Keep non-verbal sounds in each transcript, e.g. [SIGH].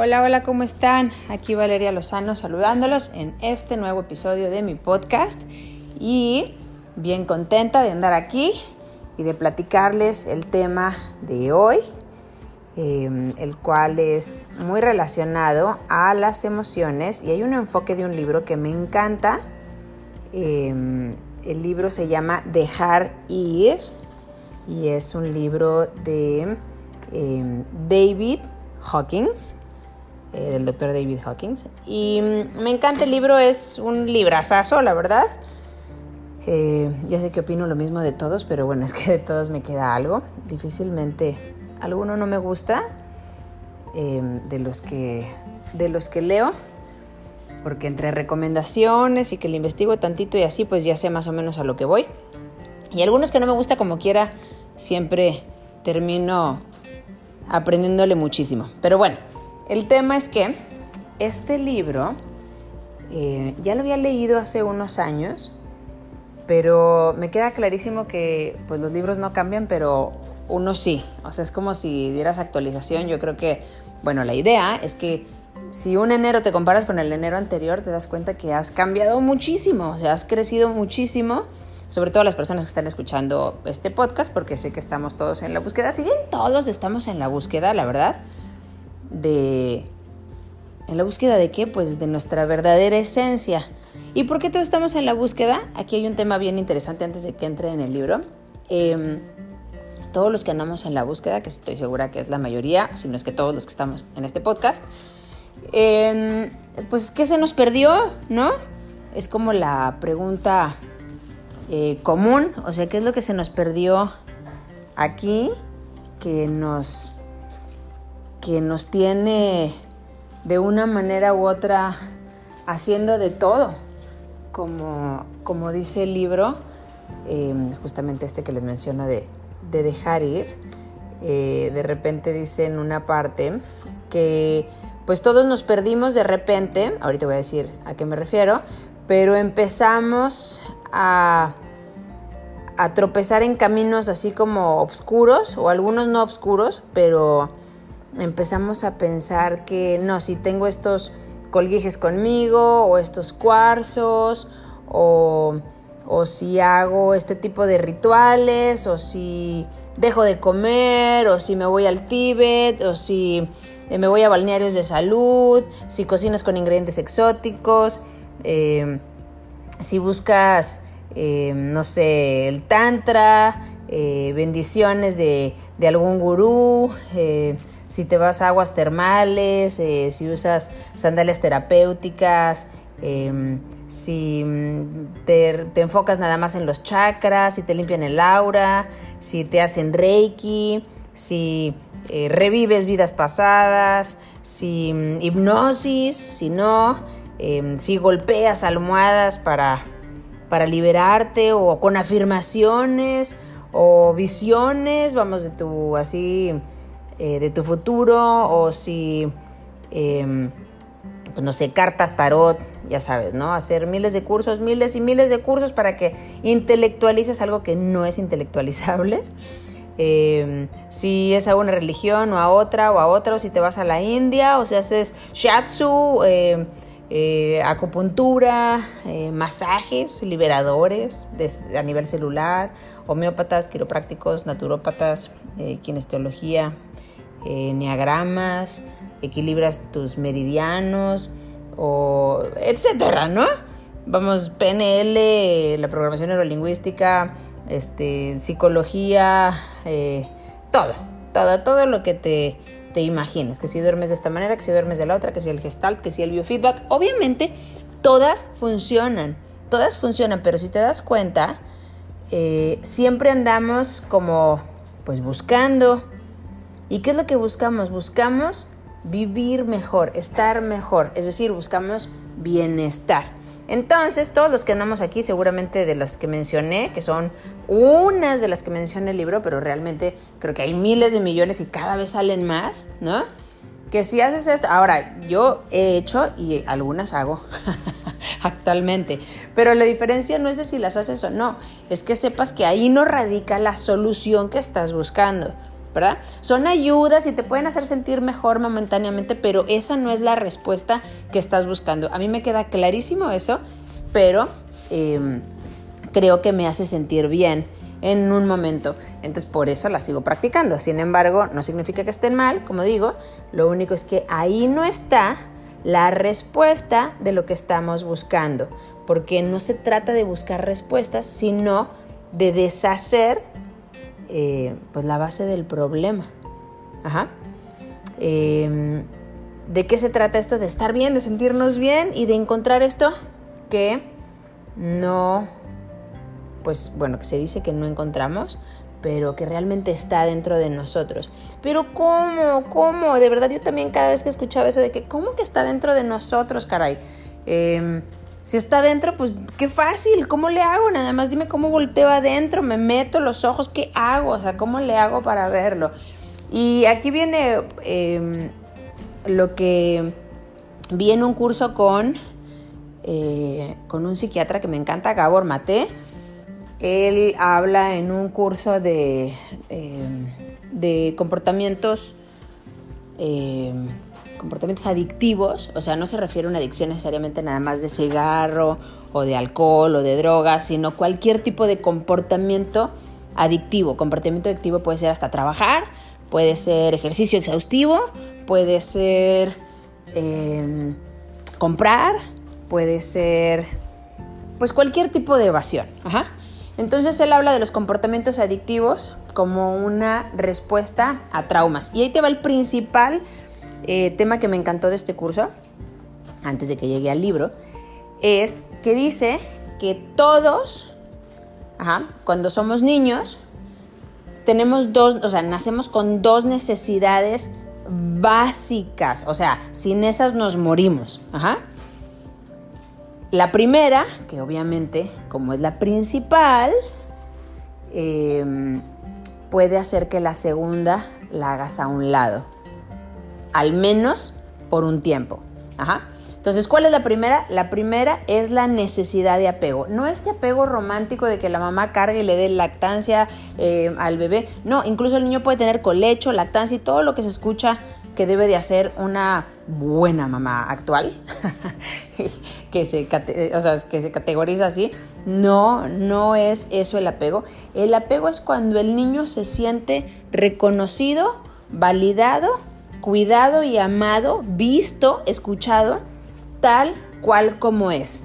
Hola, hola, ¿cómo están? Aquí Valeria Lozano saludándolos en este nuevo episodio de mi podcast y bien contenta de andar aquí y de platicarles el tema de hoy, em, el cual es muy relacionado a las emociones y hay un enfoque de un libro que me encanta. Em, el libro se llama Dejar ir y es un libro de em, David Hawkins eh, del doctor David Hawkins. Y mm, me encanta el libro, es un librazazo, la verdad. Eh, ya sé que opino lo mismo de todos, pero bueno, [LAUGHS] es que de todos me queda algo. Difícilmente alguno no me gusta eh, de, los que, de los que leo, porque entre recomendaciones y que le investigo tantito y así, pues ya sé más o menos a lo que voy. Y algunos que no me gusta como quiera, siempre termino aprendiéndole muchísimo. Pero bueno, el tema es que este libro eh, ya lo había leído hace unos años, pero me queda clarísimo que pues los libros no cambian, pero uno sí. O sea, es como si dieras actualización. Yo creo que, bueno, la idea es que si un enero te comparas con el enero anterior, te das cuenta que has cambiado muchísimo, o sea, has crecido muchísimo, sobre todo las personas que están escuchando este podcast, porque sé que estamos todos en la búsqueda. Si bien todos estamos en la búsqueda, la verdad, de... ¿En la búsqueda de qué? Pues de nuestra verdadera esencia. ¿Y por qué todos estamos en la búsqueda? Aquí hay un tema bien interesante antes de que entre en el libro. Em, todos los que andamos en la búsqueda, que estoy segura que es la mayoría, si no es que todos los que estamos en este podcast, em, pues ¿qué se nos perdió? ¿No? Es como la pregunta eh, común, o sea, ¿qué es lo que se nos perdió aquí que nos que nos tiene de una manera u otra haciendo de todo, como, como dice el libro, em, justamente este que les menciono de, dejar ir, eh, de repente dice en una parte que pues todos nos perdimos de repente, ahorita voy a decir a qué me refiero, pero empezamos a, a tropezar en caminos así como oscuros, o algunos no oscuros, pero empezamos a pensar que no, si tengo estos colguijes conmigo o estos cuarzos o, o, si hago este tipo de rituales o si dejo de comer o si me voy al Tíbet o si eh, me voy a balnearios de salud, si cocinas con ingredientes exóticos, eh, si buscas, eh, no sé, el tantra, bendiciones de, de algún gurú, si te vas a aguas termales, eh, si usas sandalias terapéuticas, em, si mm, te, enfocas nada más en los chakras, si te limpian el aura, si te hacen reiki, si eh, revives vidas pasadas, si mm, hipnosis, si no, em, si golpeas almohadas para, para liberarte o con afirmaciones o visiones, vamos, de tu así eh, de tu futuro o si, pues no sé, cartas, tarot, ya sabes, ¿no? Hacer miles de cursos, miles y miles de cursos para que intelectualices algo que no es intelectualizable. [LAUGHS] Em, si es a una religión o a otra o a otra, o si te vas a la India, o si haces shiatsu, em, eh, acupuntura, eh, masajes liberadores a nivel celular, homeópatas, quiroprácticos, naturópatas, kinesiología, eh, neagramas, equilibras tus meridianos, o etcétera, ¿no? Vamos, PNL, la programación neurolingüística, este, psicología, eh, todo, todo, todo lo que te, te imagines, que si duermes de esta manera, que si duermes de la otra, que si el gestalt, que si el biofeedback, obviamente todas funcionan, todas funcionan, pero si te das cuenta, eh, siempre andamos como pues buscando, ¿Y qué es lo que buscamos? Buscamos vivir mejor, estar mejor, es decir, buscamos bienestar. Entonces, todos los que andamos aquí, seguramente de las que mencioné, que son unas de las que menciona el libro, pero realmente creo que hay miles de millones y cada vez salen más, ¿no? Que si haces esto, ahora yo he hecho y algunas hago [LAUGHS] actualmente, pero la diferencia no es de si las haces o no, es que sepas que ahí no radica la solución que estás buscando. ¿Verdad? Son ayudas y te pueden hacer sentir mejor momentáneamente, pero esa no es la respuesta que estás buscando. A mí me queda clarísimo eso, pero em, creo que me hace sentir bien en un momento. Entonces por eso la sigo practicando. Sin embargo, no significa que estén mal, como digo, lo único es que ahí no está la respuesta de lo que estamos buscando, porque no se trata de buscar respuestas, sino de deshacer eh, pues la base del problema. Ajá. Em, ¿De qué se trata esto? De estar bien, de sentirnos bien y de encontrar esto que no, pues bueno, que se dice que no encontramos, pero que realmente está dentro de nosotros. Pero ¿cómo? ¿Cómo? De verdad yo también cada vez que escuchaba eso de que, ¿cómo que está dentro de nosotros, caray? Em, si está dentro, pues qué fácil, ¿cómo le hago? Nada más dime cómo volteo adentro, me meto los ojos, ¿qué hago? O sea, ¿cómo le hago para verlo? Y aquí viene em, lo que vi en un curso con, eh, con un psiquiatra que me encanta, Gabor Mate. Él habla en un curso de, em, de comportamientos em, comportamientos adictivos, o sea, no se refiere a una adicción necesariamente nada más de cigarro o de alcohol o de drogas, sino cualquier tipo de comportamiento adictivo. Comportamiento adictivo puede ser hasta trabajar, puede ser ejercicio exhaustivo, puede ser em, comprar, puede ser pues cualquier tipo de evasión. Entonces él habla de los comportamientos adictivos como una respuesta a traumas. Y ahí te va el principal eh, tema que me encantó de este curso, antes de que llegue al libro, es que dice que todos, cuando somos niños, tenemos dos, o sea, nacemos con dos necesidades básicas, o sea, sin esas nos morimos. La primera, que obviamente, como es la principal, em, puede hacer que la segunda la hagas a un lado al menos por un tiempo. Entonces, ¿cuál es la primera? La primera es la necesidad de apego. No este apego romántico de que la mamá cargue y le dé lactancia eh, al bebé. No, incluso el niño puede tener colecho, lactancia y todo lo que se escucha que debe de hacer una buena mamá actual, [LAUGHS] que, se, que se categoriza así. No, no es eso el apego. El apego es cuando el niño se siente reconocido, validado cuidado y amado, visto, escuchado, tal cual como es.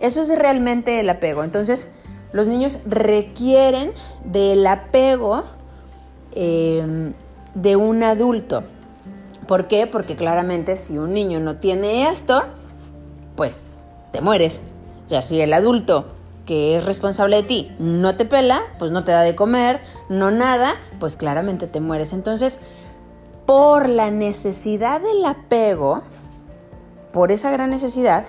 Eso es realmente el apego. Entonces, los niños requieren del apego em, de un adulto. ¿Por qué? Porque claramente si un niño no tiene esto, pues te mueres. O sea, si el adulto que es responsable de ti no te pela, pues no te da de comer, no nada, pues claramente te mueres. Entonces, por la necesidad del apego, por esa gran necesidad,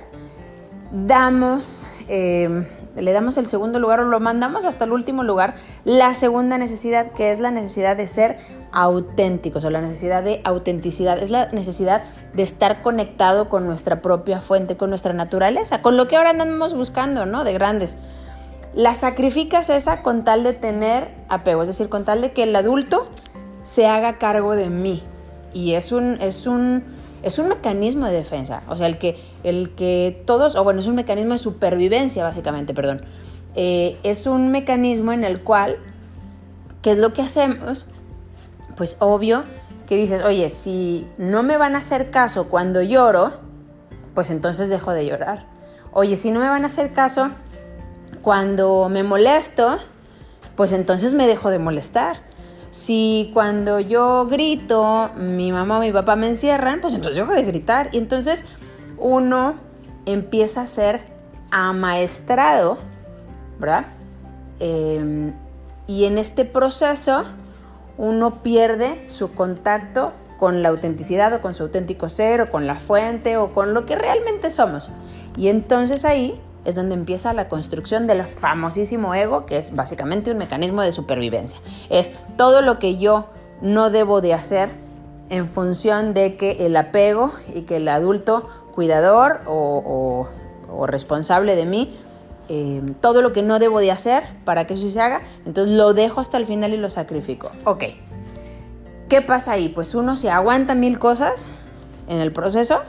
damos, em, le damos el segundo lugar o lo mandamos hasta el último lugar, la segunda necesidad, que es la necesidad de ser auténticos o la necesidad de autenticidad, es la necesidad de estar conectado con nuestra propia fuente, con nuestra naturaleza, con lo que ahora andamos buscando, ¿no? De grandes. La sacrificas esa con tal de tener apego, es decir, con tal de que el adulto se haga cargo de mí, y es un, es un, es un mecanismo de defensa. O sea, el que, el que todos, o bueno, es un mecanismo de supervivencia, básicamente, perdón. Eh, es un mecanismo en el cual, ¿qué es lo que hacemos? Pues obvio que dices, oye, si no me van a hacer caso cuando lloro, pues entonces dejo de llorar. Oye, si no me van a hacer caso cuando me molesto, pues entonces me dejo de molestar. Si cuando yo grito, mi mamá o mi papá me encierran, pues entonces dejo de gritar. Y entonces uno empieza a ser amaestrado, ¿verdad? Em, y en este proceso uno pierde su contacto con la autenticidad o con su auténtico ser o con la fuente o con lo que realmente somos. Y entonces ahí es donde empieza la construcción del famosísimo ego, que es básicamente un mecanismo de supervivencia. Es todo lo que yo no debo de hacer en función de que el apego y que el adulto cuidador o, responsable de mí, eh, todo lo que no debo de hacer para que eso se haga, entonces lo dejo hasta el final y lo sacrifico. Ok, ¿qué pasa ahí? Pues uno se aguanta mil cosas en el proceso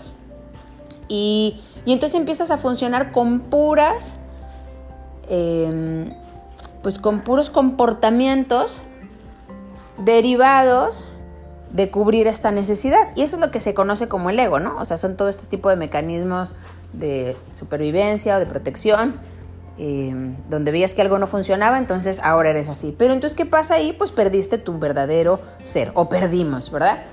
y, entonces empiezas a funcionar con puras, em, pues con puros comportamientos derivados de cubrir esta necesidad. Y eso es lo que se conoce como el ego, ¿no? O sea, son todo este tipo de mecanismos de supervivencia o de protección, em, donde veías que algo no funcionaba, entonces ahora eres así. Pero entonces, ¿qué pasa ahí? Pues perdiste tu verdadero ser, o perdimos, ¿verdad?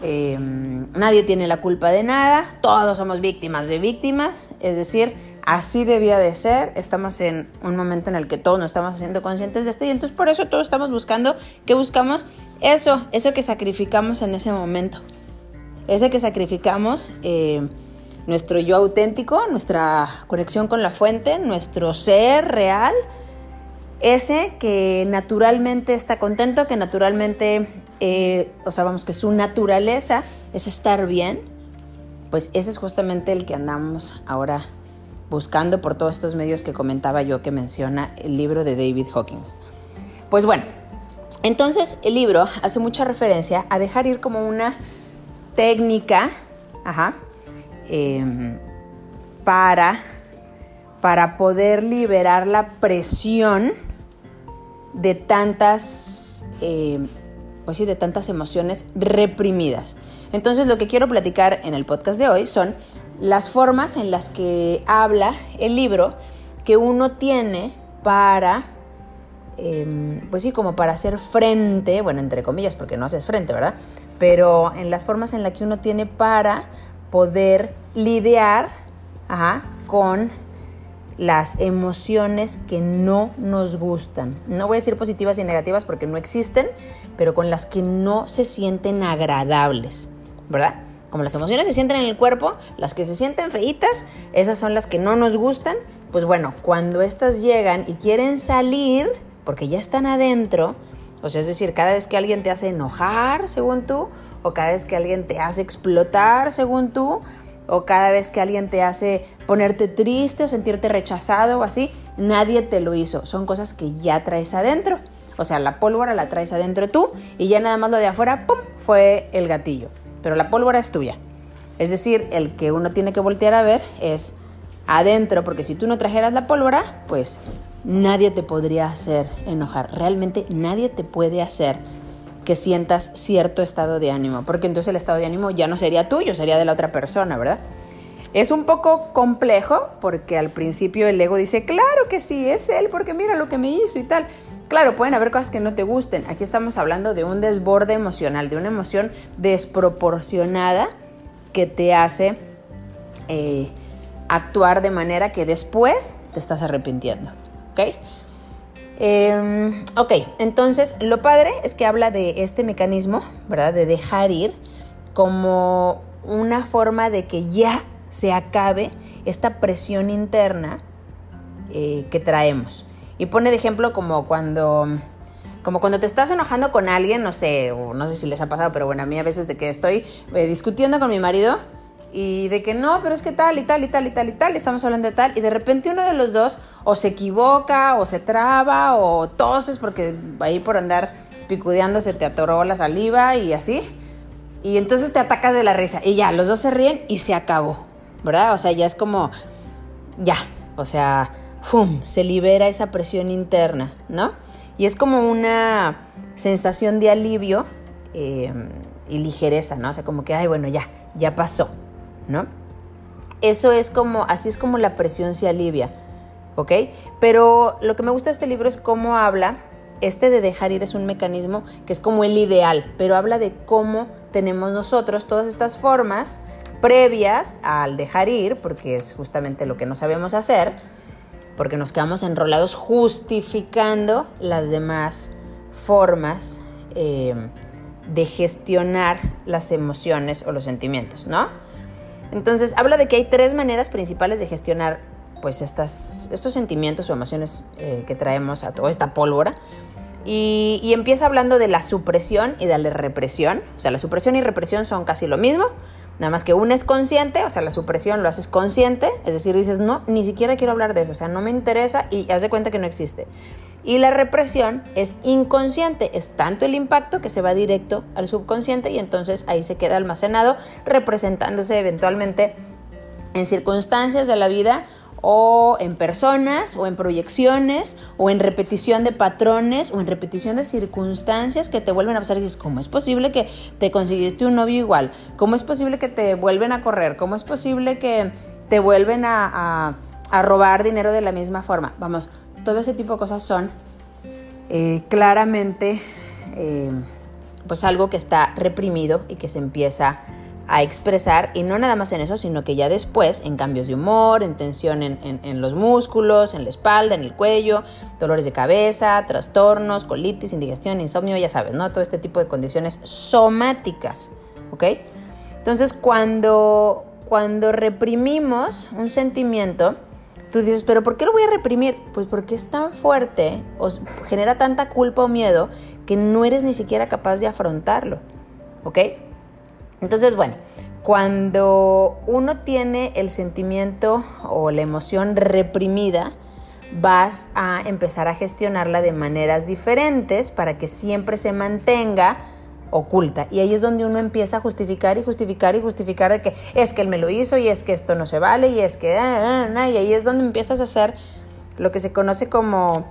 Em, nadie tiene la culpa de nada, todos somos víctimas de víctimas, es decir, así debía de ser, estamos en un momento en el que todos nos estamos haciendo conscientes de esto y entonces por eso todos estamos buscando, ¿qué buscamos? Eso, eso que sacrificamos en ese momento, ese que sacrificamos, eh, nuestro yo auténtico, nuestra conexión con la fuente, nuestro ser real, ese que naturalmente está contento, que naturalmente, eh, o sea, vamos, que su naturaleza es estar bien, pues ese es justamente el que andamos ahora buscando por todos estos medios que comentaba yo que menciona el libro de David Hawkins. Pues bueno, entonces el libro hace mucha referencia a dejar ir como una técnica, ajá, em, para, para poder liberar la presión de tantas, eh, pues sí, de tantas emociones reprimidas. Entonces lo que quiero platicar en el podcast de hoy son las formas en las que habla el libro que uno tiene para, em, pues sí, como para hacer frente, bueno, entre comillas, porque no haces frente, ¿verdad? Pero en las formas en las que uno tiene para poder lidiar con las emociones que no nos gustan. No voy a decir positivas y negativas porque no existen, pero con las que no se sienten agradables, ¿verdad? Como las emociones se sienten en el cuerpo, las que se sienten feitas, esas son las que no nos gustan. Pues bueno, cuando estas llegan y quieren salir, porque ya están adentro, o sea, es decir, cada vez que alguien te hace enojar, según tú, o cada vez que alguien te hace explotar, según tú, o cada vez que alguien te hace ponerte triste o sentirte rechazado o así, nadie te lo hizo. Son cosas que ya traes adentro. O sea, la pólvora la traes adentro tú y ya nada más lo de afuera, ¡pum!, fue el gatillo. Pero la pólvora es tuya. Es decir, el que uno tiene que voltear a ver es adentro, porque si tú no trajeras la pólvora, pues nadie te podría hacer enojar. Realmente nadie te puede hacer que sientas cierto estado de ánimo, porque entonces el estado de ánimo ya no sería tuyo, sería de la otra persona, ¿verdad? Es un poco complejo porque al principio el ego dice, claro que sí, es él, porque mira lo que me hizo y tal. Claro, pueden haber cosas que no te gusten. Aquí estamos hablando de un desborde emocional, de una emoción desproporcionada que te hace eh, actuar de manera que después te estás arrepintiendo. ¿Ok? Em, ok, entonces lo padre es que habla de este mecanismo, ¿verdad? De dejar ir como una forma de que ya se acabe esta presión interna eh, que traemos. Y pone de ejemplo como cuando, como cuando te estás enojando con alguien, no sé, no sé si les ha pasado, pero bueno, a mí a veces de que estoy eh, discutiendo con mi marido y de que no, pero es que tal y tal y tal y tal y tal, estamos hablando de tal, y de repente uno de los dos o se equivoca o se traba o toses porque ahí por andar picudeando se te atoró la saliva y así, y entonces te atacas de la risa y ya, los dos se ríen y se acabó, ¿verdad? O sea, ya es como, ya, o sea, ¡fum! Se libera esa presión interna, ¿no? Y es como una sensación de alivio eh, y ligereza, ¿no? O sea, como que, ay, bueno, ya, ya pasó, ¿no? Eso es como, así es como la presión se alivia, ¿ok? Pero lo que me gusta de este libro es cómo habla, este de dejar ir es un mecanismo que es como el ideal, pero habla de cómo tenemos nosotros todas estas formas previas al dejar ir, porque es justamente lo que no sabemos hacer, porque nos quedamos enrolados justificando las demás formas eh, de gestionar las emociones o los sentimientos, ¿no? Entonces, habla de que hay tres maneras principales de gestionar pues estas, estos sentimientos o emociones eh, que traemos a toda esta pólvora. Y, y, empieza hablando de la supresión y de la represión. O sea, la supresión y represión son casi lo mismo, nada más que una es consciente, o sea, la supresión lo haces consciente, es decir, dices, no, ni siquiera quiero hablar de eso, o sea, no me interesa y haz de cuenta que no existe. Y la represión es inconsciente, es tanto el impacto que se va directo al subconsciente y entonces ahí se queda almacenado, representándose eventualmente en circunstancias de la vida o en personas o en proyecciones o en repetición de patrones o en repetición de circunstancias que te vuelven a pasar y dices, ¿cómo es posible que te conseguiste un novio igual? ¿Cómo es posible que te vuelven a correr? ¿Cómo es posible que te vuelven a, robar dinero de la misma forma? Vamos, todo ese tipo de cosas son eh, claramente eh, pues algo que está reprimido y que se empieza a expresar y no nada más en eso, sino que ya después en cambios de humor, en tensión en, los músculos, en la espalda, en el cuello, dolores de cabeza, trastornos, colitis, indigestión, insomnio, ya sabes, ¿no? Todo este tipo de condiciones somáticas, ¿ok? Entonces cuando, cuando reprimimos un sentimiento, tú dices, pero ¿por qué lo voy a reprimir? Pues porque es tan fuerte o genera tanta culpa o miedo que no eres ni siquiera capaz de afrontarlo, ¿ok? Entonces, bueno, cuando uno tiene el sentimiento o la emoción reprimida, vas a empezar a gestionarla de maneras diferentes para que siempre se mantenga oculta. Y ahí es donde uno empieza a justificar y justificar y justificar de que es que él me lo hizo y es que esto no se vale y es que... Ah, ah, ah", y ahí es donde empiezas a hacer lo que se conoce como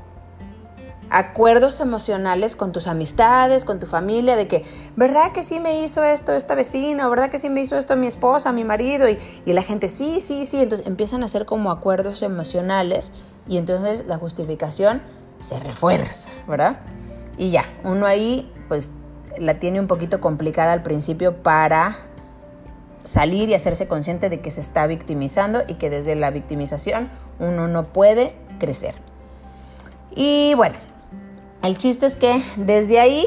acuerdos emocionales con tus amistades, con tu familia, de que, ¿verdad que sí me hizo esto esta vecina? ¿Verdad que sí me hizo esto mi esposa, mi marido? Y, la gente, sí, sí, sí. Entonces empiezan a hacer como acuerdos emocionales y entonces la justificación se refuerza, ¿verdad? Y ya, uno ahí pues la tiene un poquito complicada al principio para salir y hacerse consciente de que se está victimizando y que desde la victimización uno no puede crecer. Y bueno, el chiste es que desde ahí,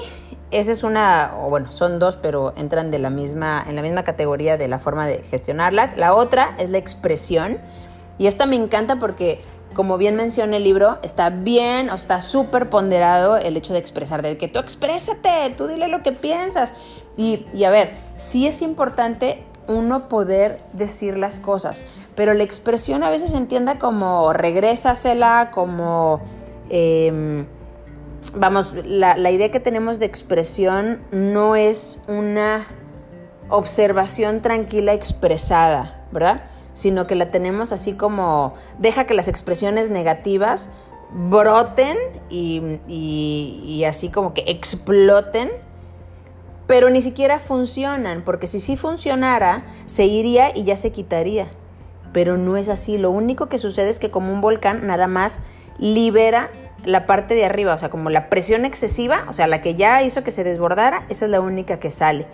esa es una, o bueno, son dos, pero entran de la misma, en la misma categoría de la forma de gestionarlas. La otra es la expresión. Y esta me encanta porque, como bien menciona el libro, está bien o está súper ponderado el hecho de expresar, de que tú exprésate, tú dile lo que piensas. Y, a ver, sí es importante uno poder decir las cosas, pero la expresión a veces se entienda como regrésasela, como... Eh, vamos, la, idea que tenemos de expresión no es una observación tranquila expresada, ¿verdad? Sino que la tenemos así como, deja que las expresiones negativas broten y, así como que exploten, pero ni siquiera funcionan, porque si sí funcionara, se iría y ya se quitaría. Pero no es así, lo único que sucede es que como un volcán nada más libera la parte de arriba, o sea, como la presión excesiva, o sea, la que ya hizo que se desbordara, esa es la única que sale.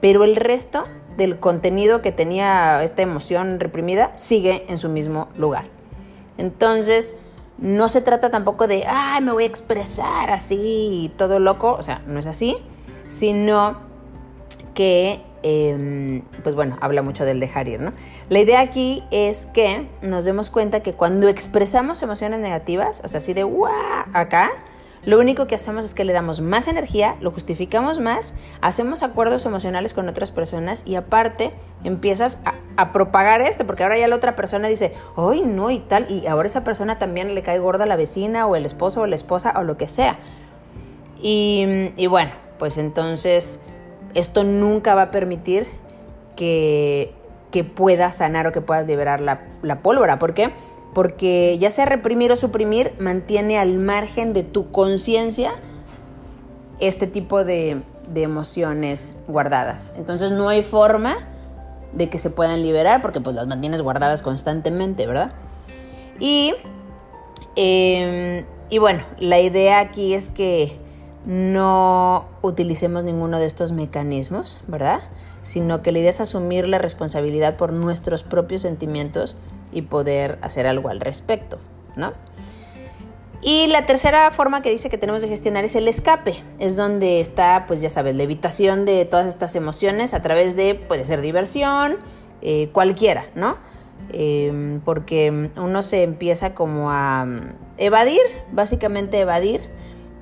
Pero el resto del contenido que tenía esta emoción reprimida sigue en su mismo lugar. Entonces, no se trata tampoco de, ay, me voy a expresar así, todo loco, o sea, no es así, sino que Em, pues bueno, habla mucho del dejar ir, ¿no? La idea aquí es que nos demos cuenta que cuando expresamos emociones negativas, o sea, así de ¡guau! acá, lo único que hacemos es que le damos más energía, lo justificamos más, hacemos acuerdos emocionales con otras personas y aparte empiezas a, propagar esto, porque ahora ya la otra persona dice, ¡ay no! y tal, y ahora esa persona también le cae gorda a la vecina o el esposo o la esposa o lo que sea. Y, bueno, pues entonces esto nunca va a permitir que, que puedas sanar o que puedas liberar la, pólvora. ¿Por qué? Porque ya sea reprimir o suprimir, mantiene al margen de tu conciencia este tipo de, emociones guardadas. Entonces no hay forma de que se puedan liberar porque pues las mantienes guardadas constantemente, ¿verdad? Y, em, y bueno, la idea aquí es que no utilicemos ninguno de estos mecanismos, ¿verdad? Sino que la idea es asumir la responsabilidad por nuestros propios sentimientos y poder hacer algo al respecto, ¿no? Y la tercera forma que dice que tenemos de gestionar es el escape. Es donde está, pues ya sabes, la evitación de todas estas emociones a través de, puede ser diversión, eh, cualquiera, ¿no? Em, porque uno se empieza como a evadir, básicamente evadir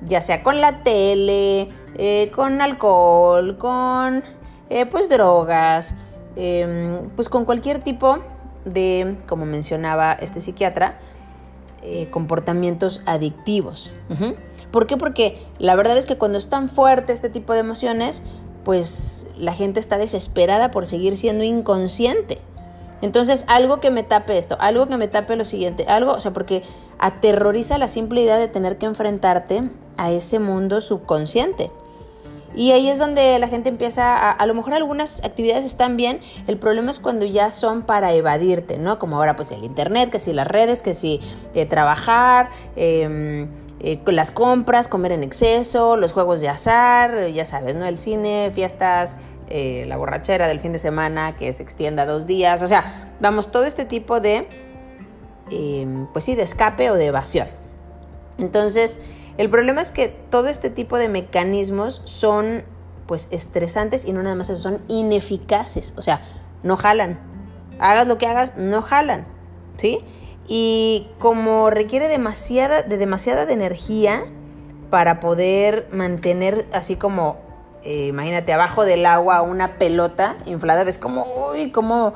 ya sea con la tele, eh, con alcohol, con eh, pues drogas, em, pues con cualquier tipo de, como mencionaba este psiquiatra, eh, comportamientos adictivos. ¿Por qué? Porque la verdad es que cuando es tan fuerte este tipo de emociones, pues la gente está desesperada por seguir siendo inconsciente. Entonces, algo que me tape esto, algo que me tape lo siguiente, algo, o sea, porque aterroriza la simple idea de tener que enfrentarte a ese mundo subconsciente. Y ahí es donde la gente empieza a, a lo mejor algunas actividades están bien, el problema es cuando ya son para evadirte, ¿no? Como ahora pues el internet, que si las redes, que si eh, trabajar, eh, eh, las compras, comer en exceso, los juegos de azar, ya sabes, ¿no? El cine, fiestas, eh, la borrachera del fin de semana que se extienda dos días, o sea, vamos, todo este tipo de, em, pues sí, de escape o de evasión. Entonces, el problema es que todo este tipo de mecanismos son, pues, estresantes y no nada más eso, son ineficaces, o sea, no jalan. Hagas lo que hagas, no jalan, ¿sí? y como requiere demasiada, de demasiada de energía para poder mantener así como, eh, imagínate, abajo del agua una pelota inflada, ves como, uy, como,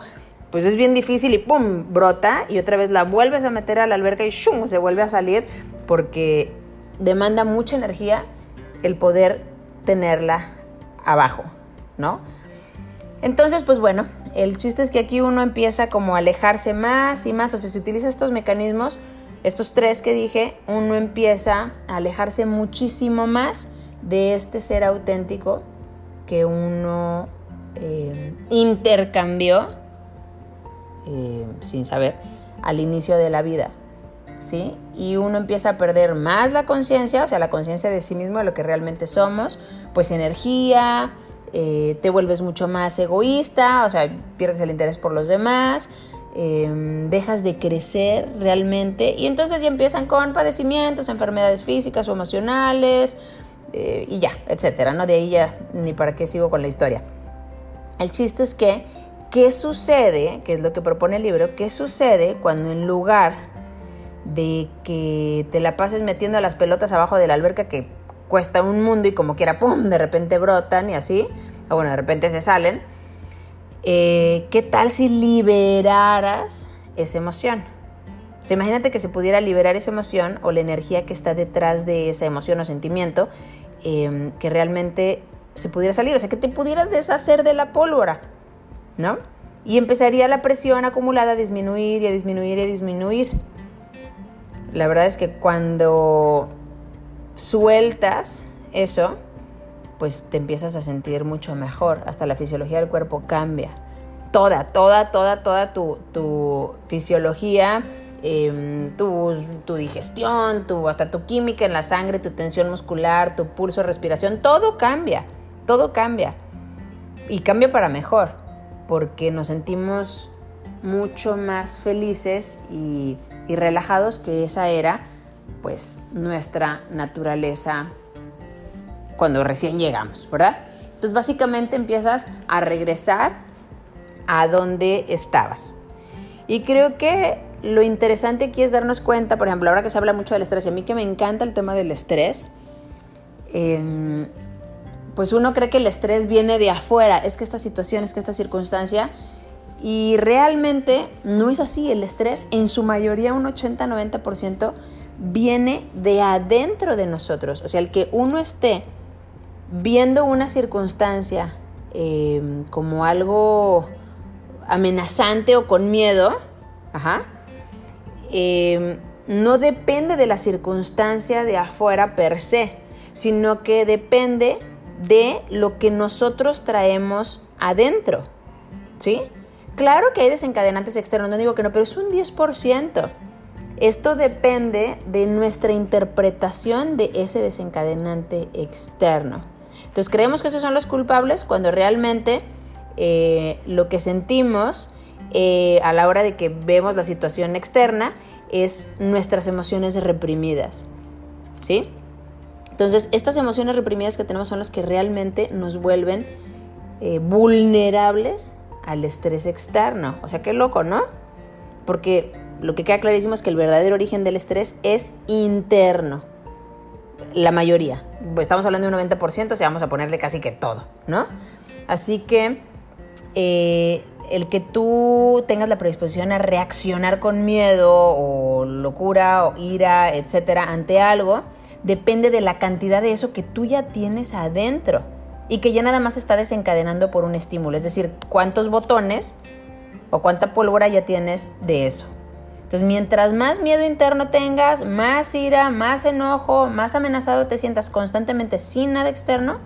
pues es bien difícil y pum, brota y otra vez la vuelves a meter a la alberca y shum, se vuelve a salir porque demanda mucha energía el poder tenerla abajo, ¿no? Entonces, pues bueno, el chiste es que aquí uno empieza como a alejarse más y más, o sea, si utiliza estos mecanismos, estos tres que dije, uno empieza a alejarse muchísimo más de este ser auténtico que uno eh, intercambió eh, sin saber al inicio de la vida. ¿Sí? Y uno empieza a perder más la conciencia, o sea, la conciencia de sí mismo, de lo que realmente somos, pues energía, eh, te vuelves mucho más egoísta, o sea, pierdes el interés por los demás, em, dejas de crecer realmente y entonces ya empiezan con padecimientos, enfermedades físicas o emocionales eh, y ya, etcétera, ¿no? De ahí ya ni para qué sigo con la historia. El chiste es que, ¿qué sucede? Que es lo que propone el libro, ¿qué sucede cuando en lugar de que te la pases metiendo las pelotas abajo de la alberca que cuesta un mundo y como quiera, ¡pum!, de repente brotan y así, o bueno, de repente se salen. Eh, ¿Qué tal si liberaras esa emoción? O imagínate que se pudiera liberar esa emoción o la energía que está detrás de esa emoción o sentimiento, em, que realmente se pudiera salir, o sea, que te pudieras deshacer de la pólvora, ¿no? Y empezaría la presión acumulada a disminuir y a disminuir y a disminuir. La verdad es que cuando sueltas eso, pues te empiezas a sentir mucho mejor. Hasta la fisiología del cuerpo cambia. Toda, toda, toda, toda tu, fisiología, em, tu, tu, digestión, tu, hasta tu química en la sangre, tu tensión muscular, tu pulso, respiración, todo cambia. Todo cambia. Y cambia para mejor, porque nos sentimos mucho más felices y, y relajados que esa era pues nuestra naturaleza cuando recién llegamos, ¿verdad? Entonces básicamente empiezas a regresar a donde estabas. Y creo que lo interesante aquí es darnos cuenta, por ejemplo, ahora que se habla mucho del estrés, y a mí que me encanta el tema del estrés, em, pues uno cree que el estrés viene de afuera, es que esta situación, es que esta circunstancia, y realmente no es así, el estrés en su mayoría, un 80-90%, viene de adentro de nosotros. O sea, el que uno esté viendo una circunstancia em, como algo amenazante o con miedo, em, no depende de la circunstancia de afuera per se, sino que depende de lo que nosotros traemos adentro. ¿Sí? Claro que hay desencadenantes externos, no digo que no, pero es un 10%. Esto depende de nuestra interpretación de ese desencadenante externo. Entonces creemos que esos son los culpables cuando realmente eh, lo que sentimos eh, a la hora de que vemos la situación externa es nuestras emociones reprimidas. ¿Sí? Entonces, estas emociones reprimidas que tenemos son las que realmente nos vuelven eh, vulnerables al estrés externo. O sea, qué loco, ¿no? Porque lo que queda clarísimo es que el verdadero origen del estrés es interno. La mayoría. Estamos hablando de un 90%, o sea, vamos a ponerle casi que todo, ¿no? Así que eh, el que tú tengas la predisposición a reaccionar con miedo o locura o ira, etcétera, ante algo, depende de la cantidad de eso que tú ya tienes adentro y que ya nada más está desencadenando por un estímulo, es decir, cuántos botones o cuánta pólvora ya tienes de eso. Entonces, mientras más miedo interno tengas, más ira, más enojo, más amenazado te sientas constantemente sin nada externo,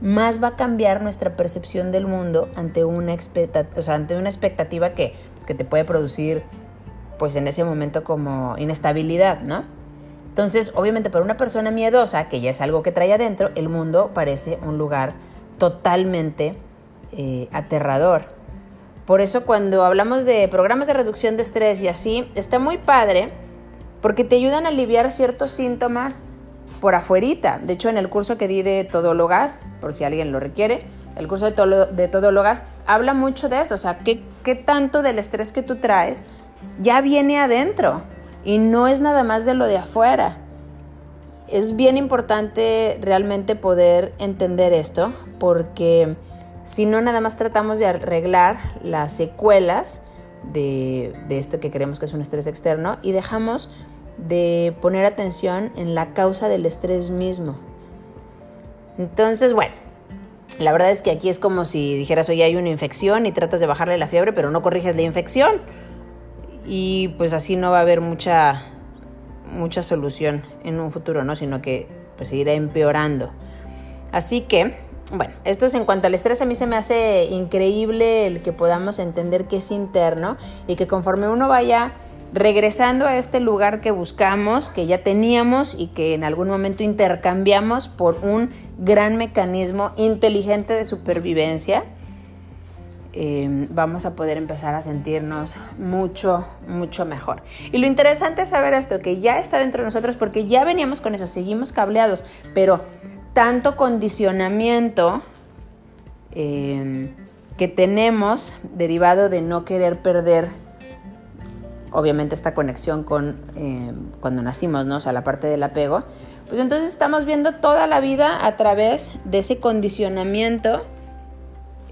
más va a cambiar nuestra percepción del mundo ante una, o ante una expectativa que, que te puede producir, pues en ese momento como inestabilidad, ¿no? Entonces, obviamente para una persona miedosa, que ya es algo que trae adentro, el mundo parece un lugar totalmente eh, aterrador. Por eso cuando hablamos de programas de reducción de estrés y así, está muy padre porque te ayudan a aliviar ciertos síntomas por afuerita. De hecho, en el curso que di de todólogas, por si alguien lo requiere, el curso de, todo, de todólogas habla mucho de eso, o sea, ¿qué, qué tanto del estrés que tú traes ya viene adentro y no es nada más de lo de afuera. Es bien importante realmente poder entender esto porque si no nada más tratamos de arreglar las secuelas de, esto que creemos que es un estrés externo y dejamos de poner atención en la causa del estrés mismo. Entonces, bueno, la verdad es que aquí es como si dijeras, oye, hay una infección y tratas de bajarle la fiebre, pero no corriges la infección y pues así no va a haber mucha, mucha solución en un futuro, ¿no? Sino que pues seguirá empeorando. Así que, bueno, esto es en cuanto al estrés, a mí se me hace increíble el que podamos entender que es interno y que conforme uno vaya regresando a este lugar que buscamos, que ya teníamos y que en algún momento intercambiamos por un gran mecanismo inteligente de supervivencia, Em, vamos a poder empezar a sentirnos mucho, mucho mejor. Y lo interesante es saber esto, que ya está dentro de nosotros porque ya veníamos con eso, seguimos cableados, pero tanto condicionamiento em, que tenemos derivado de no querer perder obviamente esta conexión con em, cuando nacimos, ¿no? O sea, la parte del apego, pues entonces estamos viendo toda la vida a través de ese condicionamiento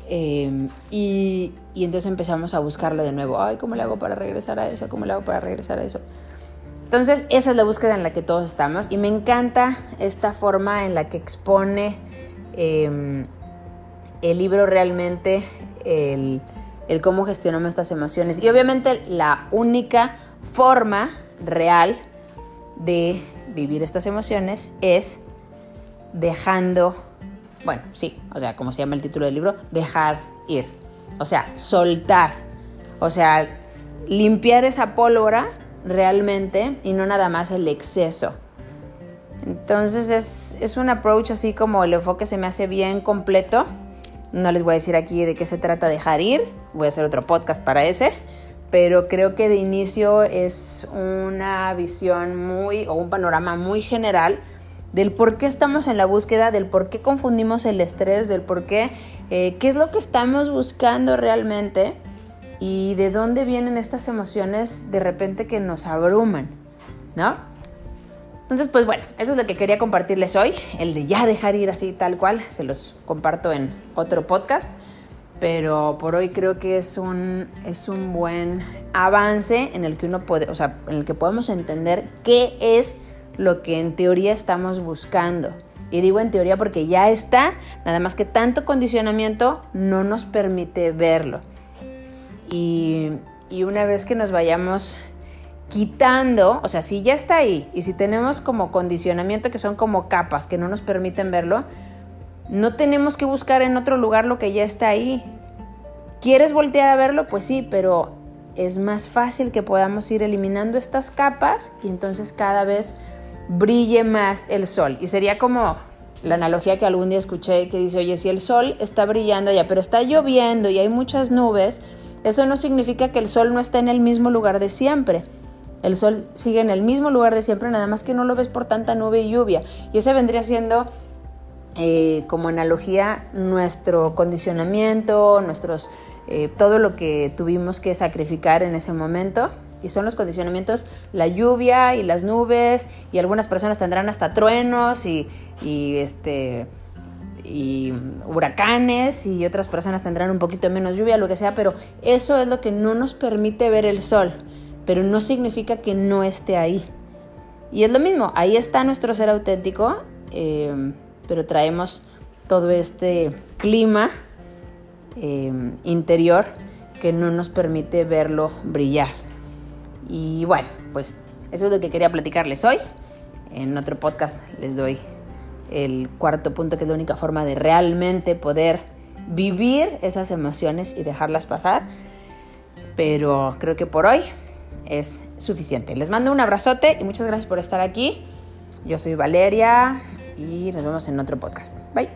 Em, y, entonces empezamos a buscarlo de nuevo. Ay, ¿cómo le hago para regresar a eso? ¿Cómo le hago para regresar a eso? Entonces, esa es la búsqueda en la que todos estamos. Y me encanta esta forma en la que expone em, el libro realmente el, el cómo gestionamos estas emociones. Y obviamente la única forma real de vivir estas emociones es dejando bueno, sí, o sea, como se llama el título del libro, dejar ir. O sea, soltar. O sea, limpiar esa pólvora realmente y no nada más el exceso. Entonces es, es, un approach así como el enfoque se me hace bien completo. No les voy a decir aquí de qué se trata dejar ir, voy a hacer otro podcast para ese, pero creo que de inicio es una visión muy o un panorama muy general del por qué estamos en la búsqueda, del por qué confundimos el estrés, del por qué, eh, qué es lo que estamos buscando realmente y de dónde vienen estas emociones de repente que nos abruman, ¿no? Entonces, pues bueno, eso es lo que quería compartirles hoy, el de ya dejar ir así tal cual, se los comparto en otro podcast, pero por hoy creo que es un, es un buen avance en el que uno puede, o sea, en el que podemos entender qué es lo que en teoría estamos buscando. Y digo en teoría porque ya está, nada más que tanto condicionamiento no nos permite verlo. Y, una vez que nos vayamos quitando, o sea, si ya está ahí y si tenemos como condicionamiento que son como capas que no nos permiten verlo, no tenemos que buscar en otro lugar lo que ya está ahí. ¿Quieres voltear a verlo? Pues sí, pero es más fácil que podamos ir eliminando estas capas y entonces cada vez brille más el sol. Y sería como la analogía que algún día escuché que dice, oye, si el sol está brillando allá, pero está lloviendo y hay muchas nubes, eso no significa que el sol no está en el mismo lugar de siempre. El sol sigue en el mismo lugar de siempre, nada más que no lo ves por tanta nube y lluvia. Y ese vendría siendo eh, como analogía nuestro condicionamiento, nuestros, eh, todo lo que tuvimos que sacrificar en ese momento y son los condicionamientos, la lluvia y las nubes, y algunas personas tendrán hasta truenos y, este y huracanes y otras personas tendrán un poquito menos lluvia, lo que sea, pero eso es lo que no nos permite ver el sol, pero no significa que no esté ahí. Y es lo mismo, ahí está nuestro ser auténtico, eh, pero traemos todo este clima eh, interior que no nos permite verlo brillar. Y bueno, pues eso es lo que quería platicarles hoy. En otro podcast les doy el cuarto punto, que es la única forma de realmente poder vivir esas emociones y dejarlas pasar. Pero creo que por hoy es suficiente. Les mando un abrazote y muchas gracias por estar aquí. Yo soy Valeria y nos vemos en otro podcast. Bye.